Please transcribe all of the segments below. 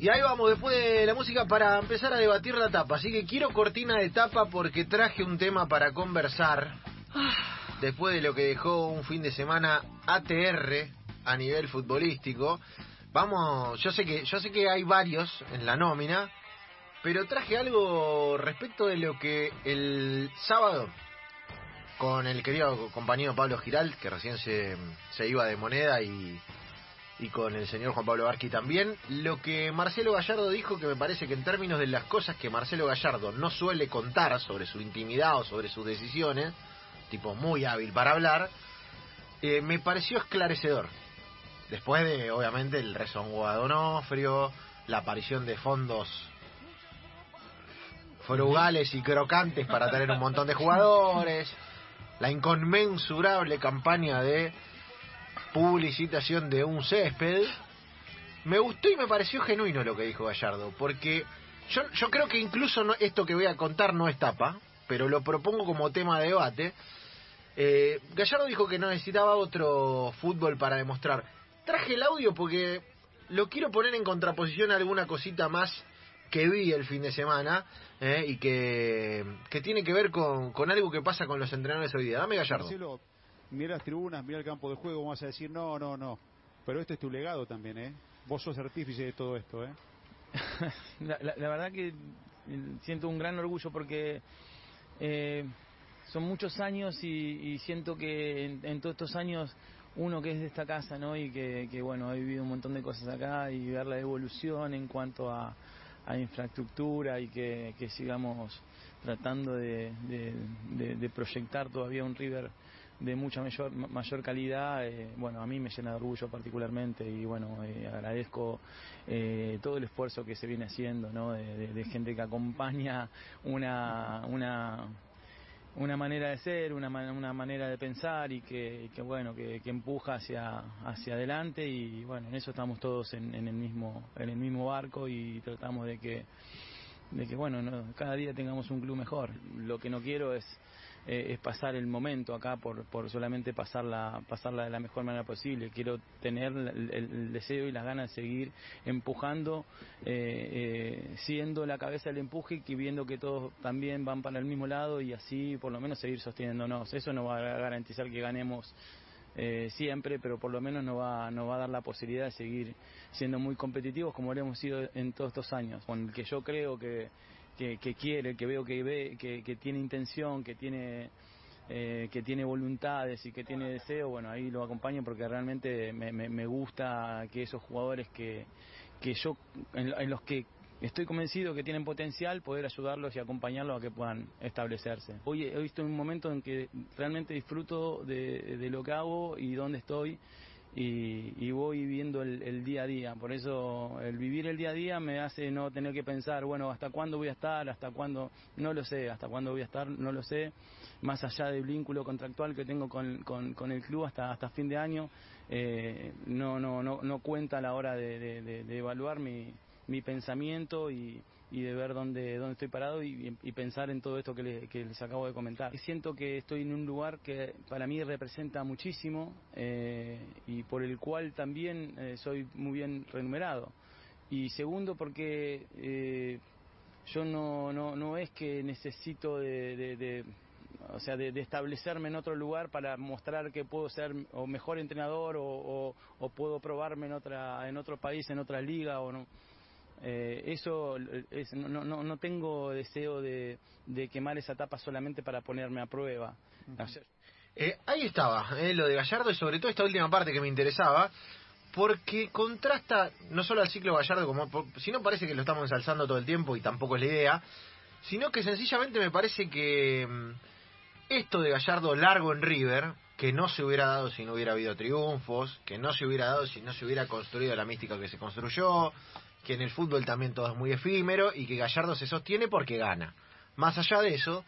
Y ahí vamos, después de la música, para empezar a debatir la tapa. Así que quiero cortina de tapa porque traje un tema para conversar. Después de lo que dejó un fin de semana ATR a nivel futbolístico. Vamos, yo sé que, yo sé que hay varios en la nómina, pero traje algo respecto de lo que el sábado, con el querido compañero Pablo Giral, que recién se, se iba de moneda y y con el señor Juan Pablo Barqui también. Lo que Marcelo Gallardo dijo, que me parece que en términos de las cosas que Marcelo Gallardo no suele contar sobre su intimidad o sobre sus decisiones, tipo muy hábil para hablar, eh, me pareció esclarecedor. Después de, obviamente, el rezongo a Donofrio, la aparición de fondos frugales y crocantes para tener un montón de jugadores, la inconmensurable campaña de publicitación de un césped. Me gustó y me pareció genuino lo que dijo Gallardo, porque yo, yo creo que incluso no, esto que voy a contar no es tapa, pero lo propongo como tema de debate. Eh, Gallardo dijo que no necesitaba otro fútbol para demostrar. Traje el audio porque lo quiero poner en contraposición a alguna cosita más que vi el fin de semana eh, y que, que tiene que ver con, con algo que pasa con los entrenadores hoy día. Dame Gallardo mira las tribunas, mira el campo de juego, vas a decir, no, no, no. Pero este es tu legado también, ¿eh? Vos sos artífice de todo esto, ¿eh? la, verdad que siento un gran orgullo porque eh, son muchos años y, siento que en, todos estos años uno que es de esta casa, ¿no? Y que, bueno, ha vivido un montón de cosas acá y ver la evolución en cuanto a, infraestructura y que, sigamos tratando de proyectar todavía un River de mucha mayor, mayor calidad, eh, bueno, a mí me llena de orgullo particularmente y bueno, eh, agradezco eh, todo el esfuerzo que se viene haciendo, ¿no? De, gente que acompaña una, una, una manera de ser, una, una manera de pensar y que, bueno, que, que, empuja hacia, hacia adelante y bueno, en eso estamos todos en, en el mismo, en el mismo barco y tratamos de que de que bueno, cada día tengamos un club mejor. Lo que no quiero es eh, es pasar el momento acá por, por solamente pasarla, pasarla de la mejor manera posible. Quiero tener el, deseo y las ganas de seguir empujando, eh, eh, siendo la cabeza del empuje y viendo que todos también van para el mismo lado y así por lo menos seguir sosteniéndonos. Eso no va a garantizar que ganemos siempre, pero por lo menos nos va, nos va a dar la posibilidad de seguir siendo muy competitivos como lo hemos sido en todos estos años, con el que yo creo que, que, quiere, que veo que ve, que, tiene intención, que tiene eh, que tiene voluntades y que tiene deseo, bueno, ahí lo acompaño porque realmente me, me, gusta que esos jugadores que, que yo, en, los que estoy convencido que tienen potencial, poder ayudarlos y acompañarlos a que puedan establecerse. Hoy he visto un momento en que realmente disfruto de, de lo que hago y dónde estoy y, voy viviendo el, día a día. Por eso el vivir el día a día me hace no tener que pensar, bueno, ¿hasta cuándo voy a estar? ¿Hasta cuándo? No lo sé, ¿hasta cuándo voy a estar? No lo sé. Más allá del vínculo contractual que tengo con, con, el club hasta, hasta fin de año, eh, no, no, no, no cuenta a la hora de, de evaluar mi, mi pensamiento y, y de ver dónde, dónde estoy parado y, pensar en todo esto que, les acabo de comentar. Siento que estoy en un lugar que para mí representa muchísimo eh, y por el cual también eh, soy muy bien remunerado. Y segundo porque eh, yo no, no, no es que necesito de, o sea, de, establecerme en otro lugar para mostrar que puedo ser o mejor entrenador o, o, puedo probarme en otra en otro país, en otra liga o no. Eh, eso es, no, no, no, tengo deseo de, quemar esa etapa solamente para ponerme a prueba. Eh, ahí estaba, eh, lo de Gallardo y sobre todo esta última parte que me interesaba, porque contrasta no solo al ciclo Gallardo, como no parece que lo estamos ensalzando todo el tiempo y tampoco es la idea, sino que sencillamente me parece que mm, esto de Gallardo largo en River, que no se hubiera dado si no hubiera habido triunfos, que no se hubiera dado si no se hubiera construido la mística que se construyó, que en el fútbol también todo es muy efímero y que Gallardo se sostiene porque gana. Más allá de eso,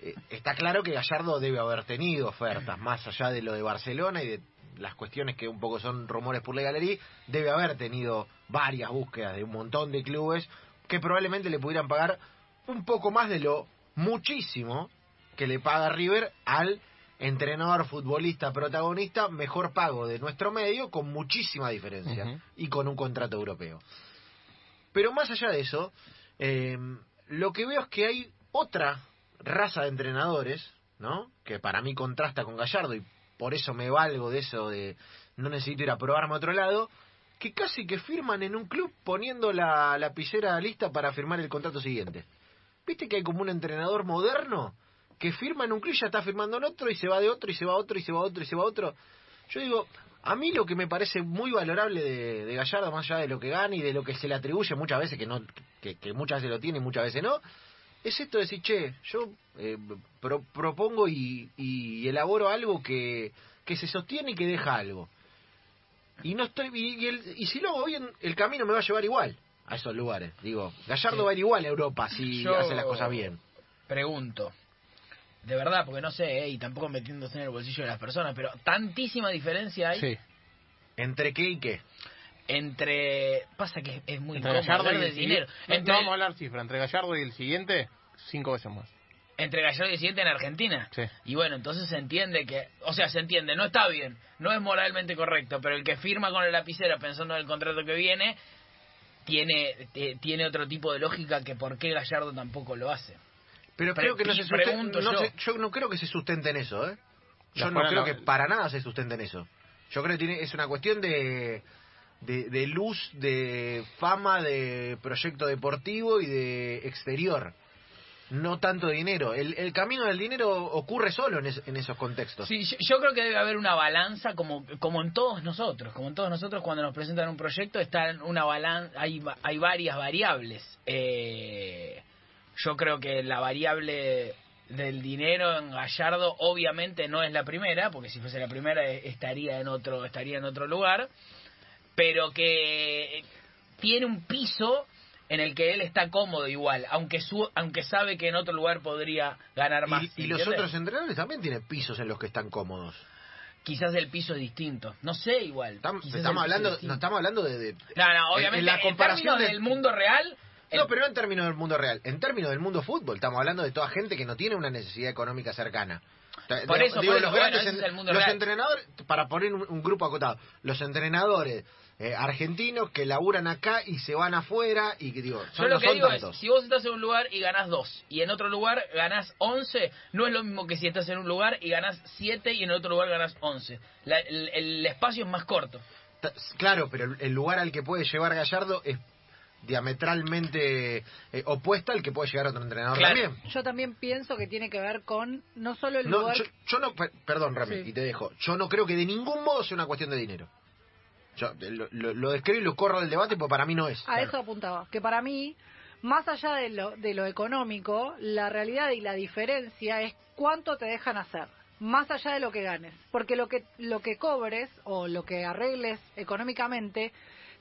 eh, está claro que Gallardo debe haber tenido ofertas, más allá de lo de Barcelona y de las cuestiones que un poco son rumores por la galería, debe haber tenido varias búsquedas de un montón de clubes que probablemente le pudieran pagar un poco más de lo muchísimo que le paga River al entrenador, futbolista, protagonista mejor pago de nuestro medio con muchísima diferencia y con un contrato europeo. Pero más allá de eso, eh, lo que veo es que hay otra raza de entrenadores, ¿no? Que para mí contrasta con Gallardo y por eso me valgo de eso de no necesito ir a probarme a otro lado, que casi que firman en un club poniendo la lapicera lista para firmar el contrato siguiente. ¿Viste que hay como un entrenador moderno que firma en un club y ya está firmando en otro y se va de otro y se va a otro y se va a otro y se va a otro? Yo digo, a mí lo que me parece muy valorable de, de Gallardo, más allá de lo que gana y de lo que se le atribuye muchas veces, que, no, que, que muchas veces lo tiene y muchas veces no, es esto de decir, che, yo eh, pro- propongo y, y elaboro algo que, que se sostiene y que deja algo. Y no estoy y, y el- y si lo hago bien, el camino me va a llevar igual a esos lugares. Digo, Gallardo Sí. va a ir igual a Europa si Yo- hace las cosas bien. Pregunto. De verdad, porque no sé, eh, y tampoco metiéndose en el bolsillo de las personas, pero tantísima diferencia hay Sí. ¿Entre qué y qué? entre... Pasa que es muy Entre Gallardo hablar y de el dinero. siguiente. No, Entre, no vamos a hablar cifra. Entre Gallardo y el siguiente, cinco veces más. entre Gallardo y el siguiente en Argentina. Sí. Y bueno, entonces se entiende que... O sea, se entiende, no está bien, no es moralmente correcto, pero el que firma con la lapicera pensando en el contrato que viene, tiene, eh, tiene otro tipo de lógica que por qué Gallardo tampoco lo hace. Pero creo que no se sustenta, no yo. no creo que se sustente en eso, ¿eh? Yo no creo que para nada se sustente en eso. Yo creo que tiene, es una cuestión de, de, de luz, de fama, de proyecto deportivo y de exterior. No tanto dinero. El, el camino del dinero ocurre solo en, es- en esos contextos. Sí, yo, yo creo que debe haber una balanza como como en todos nosotros, como en todos nosotros cuando nos presentan un proyecto está en una balanza, hay hay varias variables. Eh, yo creo que la variable del dinero en Gallardo obviamente no es la primera, porque si fuese la primera eh, estaría en otro estaría en otro lugar, pero que tiene un piso en el que él está cómodo igual, aunque su, aunque sabe que en otro lugar podría ganar más. Y, y los otros entrenadores también tienen pisos en los que están cómodos. quizás el piso es distinto. No sé igual. Tam- estamos hablando, no estamos hablando de, de- No, no, en- obviamente en la comparación de- del mundo real... el- No, pero no en términos del mundo real, en términos del mundo fútbol. Estamos hablando de toda gente que no tiene una necesidad económica cercana. Por eso, digo, por los eso, grandes bueno, en- es el los entrenadores, para poner un, un grupo acotado, los entrenadores eh, argentinos que laburan acá y se van afuera y que digo, Yo son, lo no que son digo tantos. es, si vos estás en un lugar y ganás dos, y en otro lugar ganás 11, no es lo mismo que si estás en un lugar y ganás 7 y en otro lugar ganás 11. La- el, el espacio es más corto. Claro, pero el- el lugar al que puede llevar Gallardo es diametralmente eh, opuesto al que puede llegar otro entrenador Claro. también. Yo también pienso que tiene que ver con no solo el No, lugar... yo, yo no, per- perdón Rami, Sí. y te dejo. Yo no creo que de ningún modo sea una cuestión de dinero. Yo eh, lo, lo, lo describo y lo corro del debate porque para mí no es. A eso apuntaba, que para mí, más allá de lo, de lo económico, la realidad y la diferencia es cuánto te dejan hacer, más allá de lo que ganes. Porque lo que, lo que cobres o lo que arregles económicamente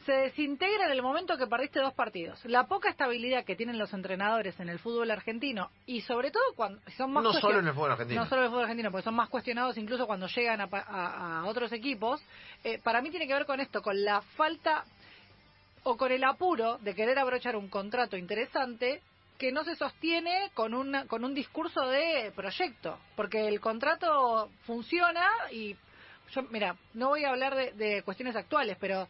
se desintegra en el momento que perdiste dos partidos. La poca estabilidad que tienen los entrenadores en el fútbol argentino y sobre todo cuando son más No solo en el fútbol argentino. no solo en el fútbol argentino, porque son más cuestionados incluso cuando llegan a, a- a otros equipos, eh, para mí tiene que ver con esto, con la falta o con el apuro de querer abrochar un contrato interesante que no se sostiene con, una, con un discurso de proyecto, porque el contrato funciona y yo, mira, no voy a hablar de, de cuestiones actuales, pero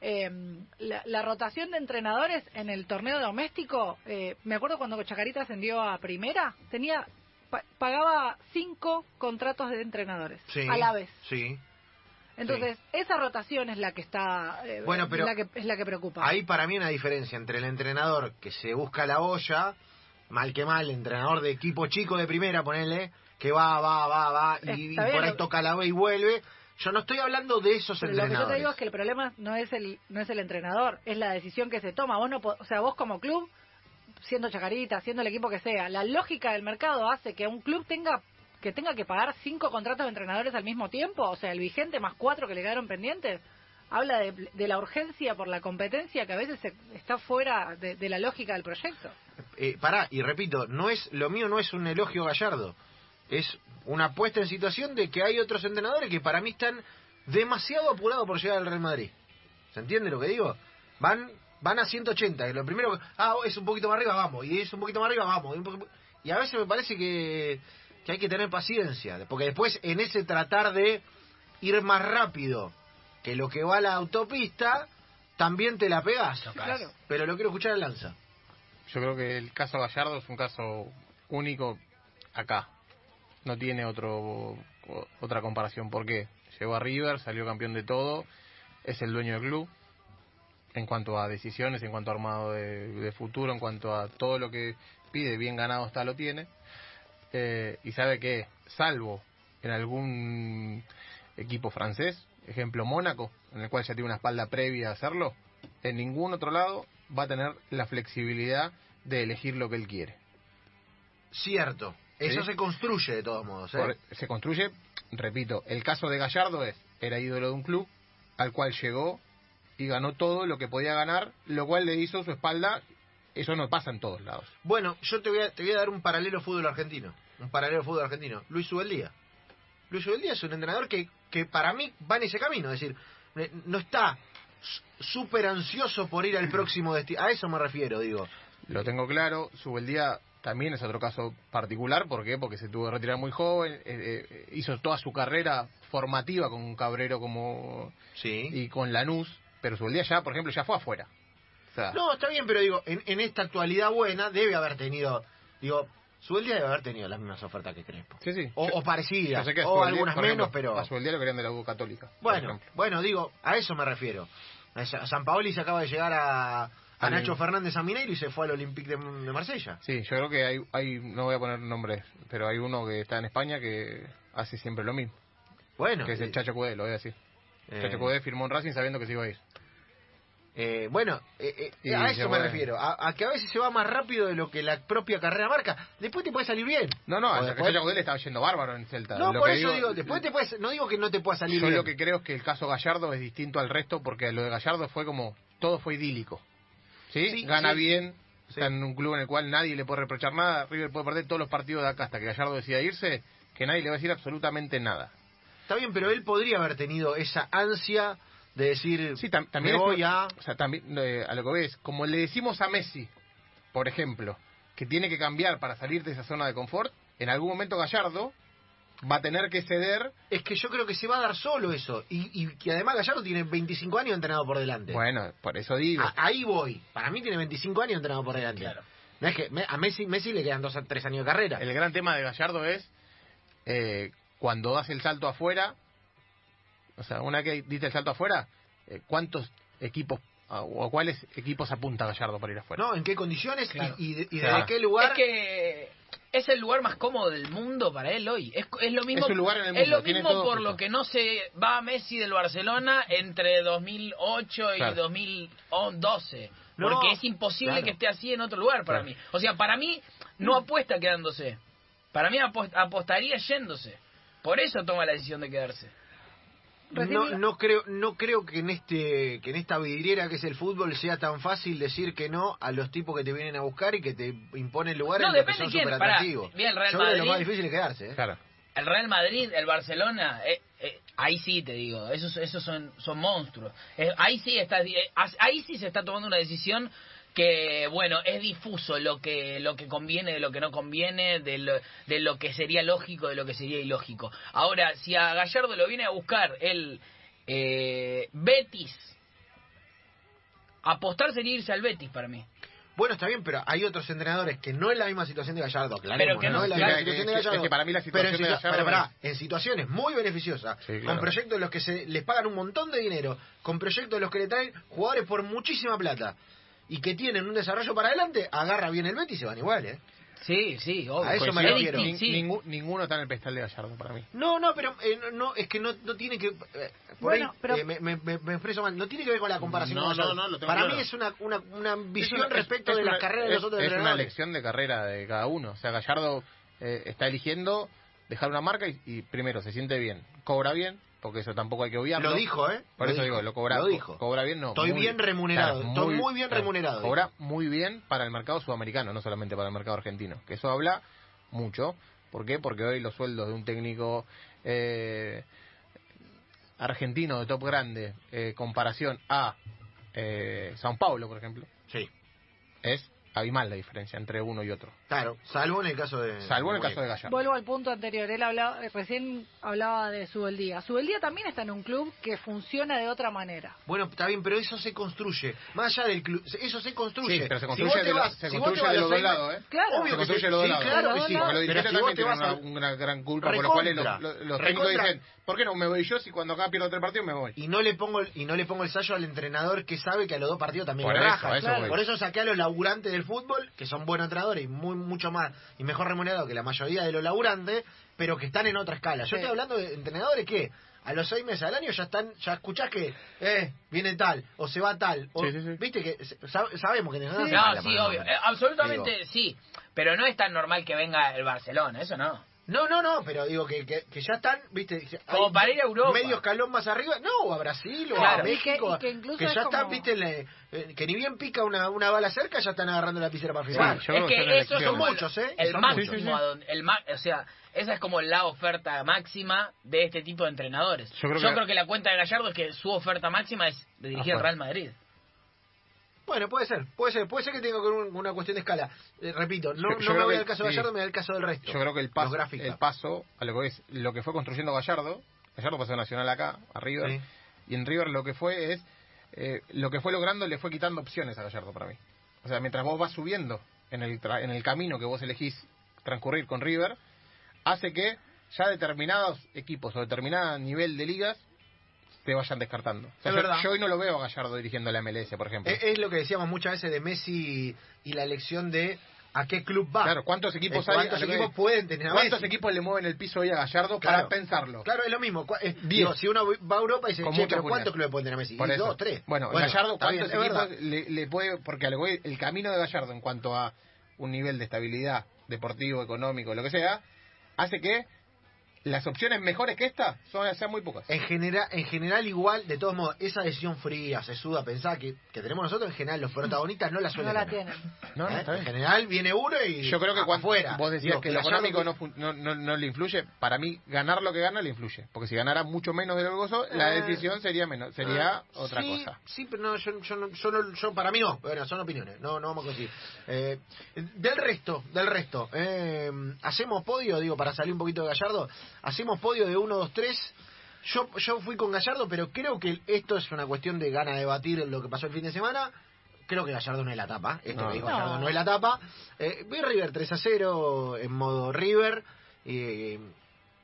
eh, la, la rotación de entrenadores en el torneo doméstico, eh, me acuerdo cuando Chacarita ascendió a primera, tenía pa- pagaba cinco contratos de entrenadores Sí, a la vez. Sí. Entonces, esa rotación es la que está, eh, Bueno, pero la que, es la que preocupa. Hay para mí una diferencia entre el entrenador que se busca la olla, mal que mal, entrenador de equipo chico de primera, ponele, que va, va, va, va, y, y por ahí toca la B y vuelve. Yo no estoy hablando de esos Pero lo que yo entrenadores. te digo es que el problema no es el no es el entrenador, es la decisión que se toma. Vos no o sea, vos como club, siendo Chacarita, siendo el equipo que sea, la lógica del mercado hace que un club tenga que tenga que pagar cinco contratos de entrenadores al mismo tiempo, o sea, el vigente más cuatro que le quedaron pendientes. Habla de, de la urgencia por la competencia que a veces se- está fuera de, de la lógica del proyecto. eh, pará, y repito, no es lo mío no es un elogio gallardo, es una puesta en situación de que hay otros entrenadores que para mí están demasiado apurados por llegar al Real Madrid. ¿Se entiende lo que digo? Van van a 180, y lo primero ah, es un poquito más arriba, vamos, y es un poquito más arriba, vamos, y, un poco- y a veces me parece que, que hay que tener paciencia, porque después en ese tratar de ir más rápido que lo que va a la autopista, también te la pegás. Claro. Pero lo quiero escuchar en Lanza. Yo creo que el caso Gallardo es un caso único acá. No tiene otro otra comparación. ¿Por qué? Llegó a River, salió campeón de todo, es el dueño del club. En cuanto a decisiones, en cuanto a armado de, de futuro, en cuanto a todo lo que pide, bien ganado está, lo tiene. Eh, y sabe que, salvo en algún equipo francés, ejemplo Mónaco, en el cual ya tiene una espalda previa a hacerlo, en ningún otro lado va a tener la flexibilidad de elegir lo que él quiere. Cierto. Eso se construye de todos modos. ¿eh? Por- se construye, repito, el caso de Gallardo es, era ídolo de un club al cual llegó y ganó todo lo que podía ganar, lo cual le hizo su espalda, eso no pasa en todos lados. Bueno, yo te voy, a, te voy a dar un paralelo fútbol argentino. Un paralelo fútbol argentino. Luis Ubeldía. Luis Ubeldía es un entrenador que, que para mí va en ese camino. Es decir, eh, no está súper ansioso por ir al próximo destino. A eso me refiero, digo. Lo tengo claro, Subeldía también es otro caso particular, ¿por qué? Porque se tuvo que retirar muy joven, eh, eh, hizo toda su carrera formativa con un Cabrero como Sí. y con Lanús, pero Subeldía ya, por ejemplo, ya fue afuera. O sea, No, está bien, pero digo, en, en esta actualidad buena debe haber tenido, digo, Subeldía debe haber tenido las mismas ofertas que Crespo. sí, sí. O, Yo- o parecidas, sé que o algunas menos, pero... A Subeldía lo querían de la U Católica. Bueno, bueno, digo, a eso me refiero. A Sa- San Paoli se acaba de llegar a, a Nacho Fernández a Mineiro y se fue al Olympique de, de Marsella. Sí, yo creo que hay, hay, no voy a poner nombres, pero hay uno que está en España que hace siempre lo mismo, Bueno, que es el eh, Chacho Cudé, lo voy a decir. eh, Chacho Cudé firmó en Racing sabiendo que se iba a ir. eh, bueno, eh, eh, a eso me refiero. A, a que a veces se va más rápido de lo que la propia carrera marca. Después te puede salir bien. No, no, O a después- Chacho Cudé le estaba yendo bárbaro en Celta. No, Lo por que eso digo, después te puedes, no digo que no te pueda salir Yo bien. lo que creo es que el caso Gallardo es distinto al resto porque lo de Gallardo fue como, todo fue idílico. ¿Sí? Sí, Gana sí. bien, está en un club en el cual nadie le puede reprochar nada, River puede perder todos los partidos de acá hasta que Gallardo decida irse, que nadie le va a decir absolutamente nada. Está bien, pero él podría haber tenido esa ansia de decir, Sí, tam- también me voy a... O sea, también, eh, a lo que ves, como le decimos a Messi, por ejemplo, que tiene que cambiar para salir de esa zona de confort, en algún momento Gallardo va a tener que ceder. Es que yo creo que se va a dar solo eso. Y, y que además Gallardo tiene 25 años entrenado por delante. Bueno, por eso digo. A- ahí voy. Para mí tiene 25 años entrenado por delante. Claro. No es que me- a Messi, Messi le quedan dos a tres años de carrera. El gran tema de Gallardo es eh, cuando das el salto afuera, o sea, una que diste el salto afuera, eh, ¿cuántos equipos a- o a cuáles equipos apunta Gallardo para ir afuera? ¿No? ¿En qué condiciones Claro. y, y de- y Claro. desde qué lugar? Es que es el lugar más cómodo del mundo para él hoy. Es, es lo mismo, Es un lugar en el es mundo, lo tiene mismo todo por justo. lo que no se va Messi del Barcelona entre 2008 y Claro. 2012. No, porque es imposible claro. que esté así en otro lugar para Claro. mí. O sea, para mí no apuesta quedándose. Para mí apost- apostaría yéndose. Por eso toma la decisión de quedarse. No, no creo no creo que en este que en esta vidriera que es el fútbol sea tan fácil decir que no a los tipos que te vienen a buscar y que te imponen lugares No, en los que depende son quién. Pará, atractivos. bien, Real Yo creo que lo Madrid- más difícil es quedarse. ¿eh? Claro. El Real Madrid, el Barcelona, eh, eh, ahí sí te digo, esos, esos son, son monstruos. Eh, ahí sí está, eh, ahí sí se está tomando una decisión que bueno es difuso lo que lo que conviene de lo que no conviene de lo, de lo que sería lógico de lo que sería ilógico ahora si a Gallardo lo viene a buscar el eh, Betis apostar sería irse al Betis para mí Bueno, está bien, pero hay otros entrenadores que no es la misma situación de Gallardo, aclaremos, Pero que no- es la claro, misma situación de Gallardo. es que para mí la pero situación en, de situa- Gallardo pero pará, es- en situaciones muy beneficiosas, Sí, con claro. proyectos en los que se les pagan un montón de dinero, con proyectos en los que le traen jugadores por muchísima plata y que tienen un desarrollo para adelante, agarra bien el Betis y se van igual, ¿eh? sí sí obvio A eso me refiero. distinto, sí. Ningú- ninguno está en el pedestal de Gallardo para mí. No, no, pero eh, no, no, es que no, no tiene que... eh, por Bueno, ahí pero- eh, me, me- expreso mal, no tiene que ver con la comparación No, con no, no, lo tengo Para claro. mí es una, una, una visión Es una- respecto es de las carreras de los es- otros Es una elección de carrera de cada uno. O sea, Gallardo eh, está eligiendo dejar una marca y, y primero se siente bien, cobra bien, porque eso tampoco hay que obviarlo. Lo dijo, ¿eh? Por Lo eso dijo. digo, lo cobra, Lo dijo. cobra bien, no. Estoy muy- bien remunerado, estoy muy bien remunerado, Cobra muy bien para el mercado sudamericano, no solamente para el mercado argentino. Que eso habla mucho. ¿Por qué? Porque hoy los sueldos de un técnico eh, argentino de top grande, eh, comparación a eh, Sao Paulo, por ejemplo, Sí. es abismal la diferencia entre uno y otro. Claro, salvo en el caso de... Salvo en el caso de Gallardo. Vuelvo al punto anterior. Él hablaba, eh, recién hablaba de Subeldía. Subeldía también está en un club que funciona de otra manera. Bueno, está bien, pero eso se construye. Más allá del club, eso se construye. Sí, pero se Si construye vos te de, vas- se si construye los dos lados, ¿eh? Claro. Obvio Se construye de los dos lados. claro sí. Porque los dirigentes también tienen una, gran culpa, por lo cual los, Recontra. los- los técnicos dicen, ¿por qué no me voy yo si cuando acá pierdo tres partidos me voy? y no le pongo el, y no le pongo el sallo al entrenador que sabe que a los dos partidos también Por raja. voy. Por eso saqué a los laburantes del fútbol, que son buenos entrenadores y muy mucho más y mejor remunerados que la mayoría de los laburantes, pero que están en otra escala. Yo Sí. estoy hablando de entrenadores que a los seis meses al año ya están, ya escuchás que eh, viene tal, o se va tal, o Sí, sí, sí. viste que se- sab- sabemos que No, sí, obvio. Eh, absolutamente sí. Pero no es tan normal que venga el Barcelona, eso no. No, no, no, pero digo que, que, que ya están, viste, Como hay para ir a Europa. medio escalón más arriba, no, o a Brasil o Claro. a México, Y que- y que incluso que es ya como- están, viste, le- eh, que ni bien pica una, una bala cerca, ya están agarrando la lapicera para firmar. Sí, yo creo es que son eso como el- Muchos, ¿eh? el Son máximo muchos. Sí, sí, sí. a donde- el ma- o sea, esa es como la oferta máxima de este tipo de entrenadores. Yo creo que- la cuenta de Gallardo es que su oferta máxima es de dirigir al. Real Madrid. Bueno, puede ser, puede ser, puede ser que tenga un- una cuestión de escala. Eh, repito, no, Yo- yo no me voy al caso de sí. Gallardo, me voy al caso del resto. Yo creo que el paso, el paso a lo que es lo que fue construyendo Gallardo, Gallardo pasó de Nacional acá, a River, Sí. y en River lo que fue es, eh, lo que fue logrando le fue quitando opciones a Gallardo para mí. O sea, mientras vos vas subiendo en el, tra- en el camino que vos elegís transcurrir con River, hace que ya determinados equipos o determinado nivel de ligas te vayan descartando. O sea, Es yo, yo hoy no lo veo a Gallardo dirigiendo la MLS, por ejemplo. Es, es lo que decíamos muchas veces de Messi y la elección de a qué club va. Claro, ¿cuántos equipos Eh, hay? ¿Cuántos que- equipos pueden tener a ¿Cuántos Messi? equipos le mueven el piso hoy a Gallardo Claro. para pensarlo? Claro, es lo mismo. Cu- eh, digo, si uno va a Europa y dice, che, pero. ¿cuántos clubes pueden tener a Messi? Por Y eso. dos, tres. Bueno, Gallardo, está bien, ¿cuántos es verdad. equipos le, le puede.? Porque el camino de Gallardo en cuanto a un nivel de estabilidad deportivo, económico, lo que sea, hace que las opciones mejores que esta son, sean muy pocas. En general, en general igual, de todos modos, esa decisión fría, sesuda, pensar que, que tenemos nosotros, en general los protagonistas no la No suelen la tener. tienen. No, no, ¿Eh? está bien. En general viene uno y Yo creo que cuando afuera. vos decías Digo, que lo económico no, fun- no, no, no le influye, para mí ganar lo que gana le influye, porque si ganara mucho menos de lo que gozó, la Eh, decisión sería menos, sería Ah, otra sí, cosa. Sí, pero no, yo, yo, no- yo, no- yo- para mí no. Bueno, son opiniones, no, no vamos a conseguir. Eh, del resto, del resto, eh, hacemos podio, digo, para salir un poquito de Gallardo, hacemos podio de 1, 2, 3. Yo, yo fui con Gallardo, pero creo que esto es una cuestión de gana de debatir lo que pasó el fin de semana. Creo que Gallardo no es la tapa. Esto No. que dijo No. Gallardo no es la tapa. Eh, vi River 3 a 0 en modo River. eh,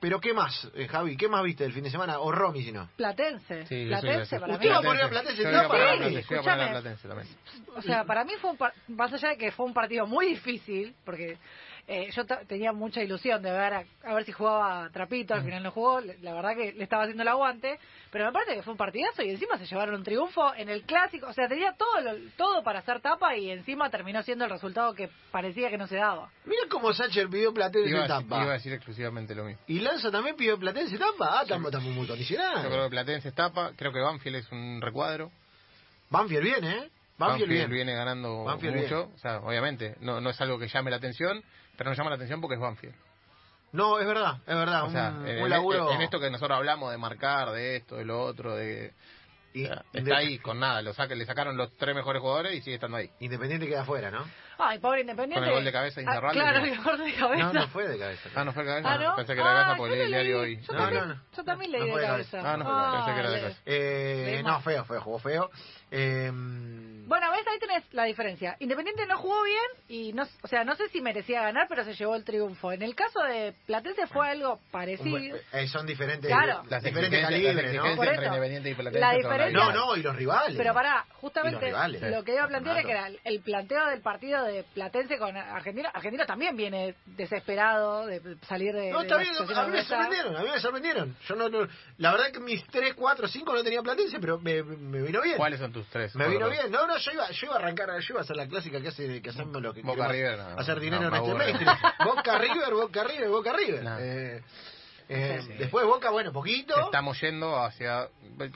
pero ¿qué más, eh, Javi? ¿Qué más viste el fin de semana? O Romy, si no. Platense. Sí, Platense para Usted mí. va a poner a Platense Yo en iba a tapa, poner a Rami. Platense, también. O sea, para mí fue un par- más allá de que fue un partido muy difícil, porque eh, yo ta- tenía mucha ilusión de ver a, a ver si jugaba Trapito, al Mm. final no jugó, le- la verdad que le estaba haciendo el aguante, pero me parece que fue un partidazo y encima se llevaron un triunfo en el clásico, o sea, tenía todo lo- todo para hacer tapa y encima terminó siendo el resultado que parecía que no se daba. Mira cómo Sacher pidió Platense Iba a, tapa. iba a decir exclusivamente lo mismo. Y Lanza también pidió Platense en tapa. Ah, estamos, estamos muy Yo condicionados. creo que Platense es tapa, creo que Banfield es un recuadro. Banfield viene, ¿eh? Banfield, Banfield bien. viene ganando Banfield mucho, o sea, obviamente, no, no es algo que llame la atención, pero no llama la atención porque es Banfield. No, es verdad, es verdad. O sea, un, en, un laburo. en esto que nosotros hablamos de marcar, de esto, de lo otro, de... Y- o sea, inde- está ahí con nada, lo saca, le sacaron los tres mejores jugadores y sigue estando ahí. Independiente queda afuera, ¿no? Ay, pobre Independiente. Con el gol de cabeza de Ah, Claro, el gol de cabeza. No, no fue de cabeza. Ah, no fue cabeza, Ah, ¿no? pensé que era cabeza Ah, porque yo leí el diario hoy. Yo, No, también, no, no. yo también No leí de de cabeza. cabeza. Ah, no fue de cabeza, pensé que era de le- cabeza. Eh, no, feo, feo, jugó feo. Eh, Bueno, ves, ahí tenés la diferencia. Independiente no jugó bien y no, o sea, no sé si merecía ganar, pero se llevó el triunfo. En el caso de Platense fue algo parecido. buen- eh, son diferentes, Claro. Las diferentes calibres, ¿no? Por entre. Independiente y Platense La diferencia- No, no, y los rivales. Pero pará, justamente lo que iba a plantear es que era el planteo del partido de Platense con Argentina. Argentina también viene desesperado de salir de. No, está la bien, a mí me sorprendieron, a mí me sorprendieron. Yo no, no- la verdad que mis 3, 4, 5 no tenía Platense, pero me, me vino bien. ¿Cuáles son tus tres? Me vino bien. No, no, yo iba, yo iba a arrancar, yo iba a hacer la clásica que hace que hacemos los que Boca River, no, hacer dinero en este mainstream. Boca River, Boca River, Boca River. No. Eh, eh, Sí. Después Boca, bueno, poquito. Estamos yendo hacia.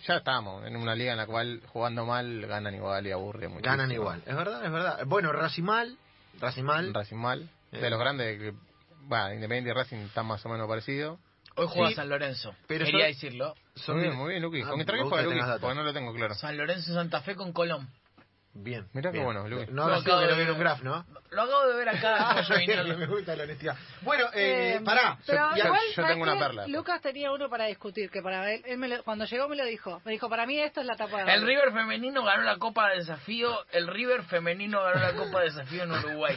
Ya estamos en una liga en la cual jugando mal ganan igual y aburre mucho. Ganan igual, es verdad, es verdad. Bueno, Racimal, Racimal. Racing mal. Eh. De los grandes, que, bueno, Independiente y Racing están más o menos parecidos. Hoy juega Sí, San Lorenzo. pero Quería son- decirlo. son muy bien, muy bien, Luqui. Ah, ¿Con qué juega que Luqui? Porque no lo tengo claro. San Lorenzo Santa Fe con Colón. Bien. Mirá qué bien. bueno, Luqui. No Lo acabo que de ver. un graf, ¿no? Lo acabo de ver acá. Me gusta la honestidad. Bueno, eh, Eh, pará. Pero yo- igual, yo ¿sabes tengo una perla. Lucas tenía uno para discutir, que para él, él me lo- cuando llegó me lo dijo. Me dijo, para mí esto es la tapa de El River femenino ganó la Copa de Desafío. El River femenino ganó la Copa de Desafío en Uruguay.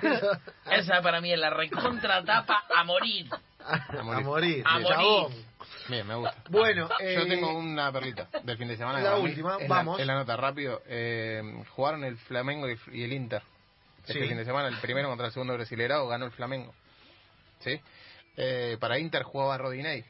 Esa para mí es la recontratapa a morir. a morir. morir. A morir. Bien, me gusta. Bueno, eh, Yo tengo una perlita del fin de semana. la mí última, vamos. La, es la nota rápido. Eh, jugaron el Flamengo y, y el Inter. Este Sí. fin de semana, el primero contra el segundo brasileirado, ganó el Flamengo. ¿Sí? Eh, para Inter jugaba Rodinei,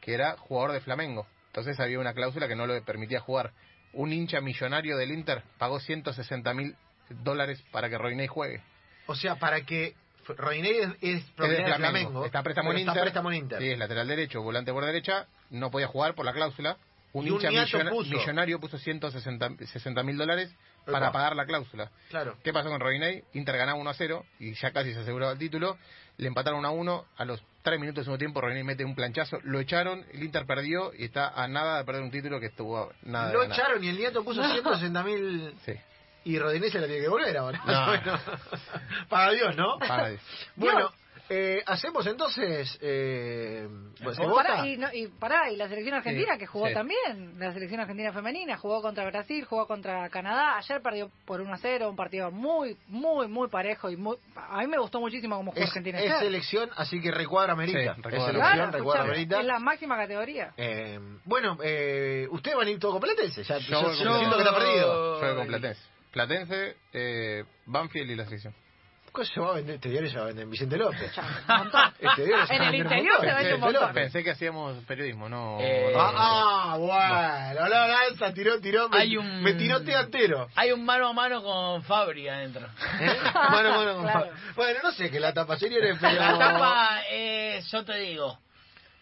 que era jugador de Flamengo. Entonces había una cláusula que no lo permitía jugar. Un hincha millonario del Inter pagó 160 mil dólares para que Rodinei juegue. O sea, para que Rodinei es, es Es de de Flamengo. Está préstamo en Inter. Está préstamo en Inter. Sí, es lateral derecho, volante por derecha. No podía jugar por la cláusula. Un Y un hincha niato millona- puso. millonario puso 160 mil dólares para Epa. pagar la cláusula. Claro. ¿Qué pasó con Rodinei? Inter ganaba 1 a 0 y ya casi se aseguraba el título. Le empataron 1 a 1. A los 3 minutos del segundo tiempo, Rodinei mete un planchazo. Lo echaron, el Inter perdió y está a nada de perder un título que estuvo nada de Lo ganar. echaron y el nieto puso 160 mil. Sí, Y Rodinei se la tiene que volver ahora. No. Bueno, Para Dios, ¿no? para Dios. Bueno, eh, hacemos entonces. Eh, pues, ¿se Y vota? pará, y, no- y pará, y la selección argentina Sí, que jugó sí. también, la selección argentina femenina, jugó contra Brasil, jugó contra Canadá, ayer perdió por 1 a 0, un partido muy, muy, muy parejo y muy, a mí me gustó muchísimo cómo jugó Es, Argentina es ayer. selección, así que recuadra Merita. Sí, es selección, Claro, recuadra Merita. es la máxima categoría. Eh, bueno, eh, ¿ustedes van a ir todo con Platense? Ya, Yo yo con siento que está perdido. Yo con Platense. Eh, Banfield y la selección. ¿Qué se va a vender? Este diario se va a vender en Vicente López. Este diario se En a el interior montón. se vende un montón. Pensé que hacíamos periodismo, no. Eh, no- Ah, ah, bueno, la lanza, tiró, tiró, me, Hay un- me tirotea entero. Hay un mano a mano con Fabri adentro. ¿Eh? Bueno, bueno, Claro. bueno, no sé, que la tapa señores, pero... La tapa, eh, yo te digo,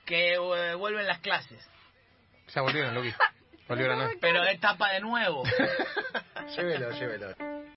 que eh, vuelven las clases. Ya volvieron, Loki. Volvieron, ¿no? Pero es tapa de nuevo. llévelo, llévelo.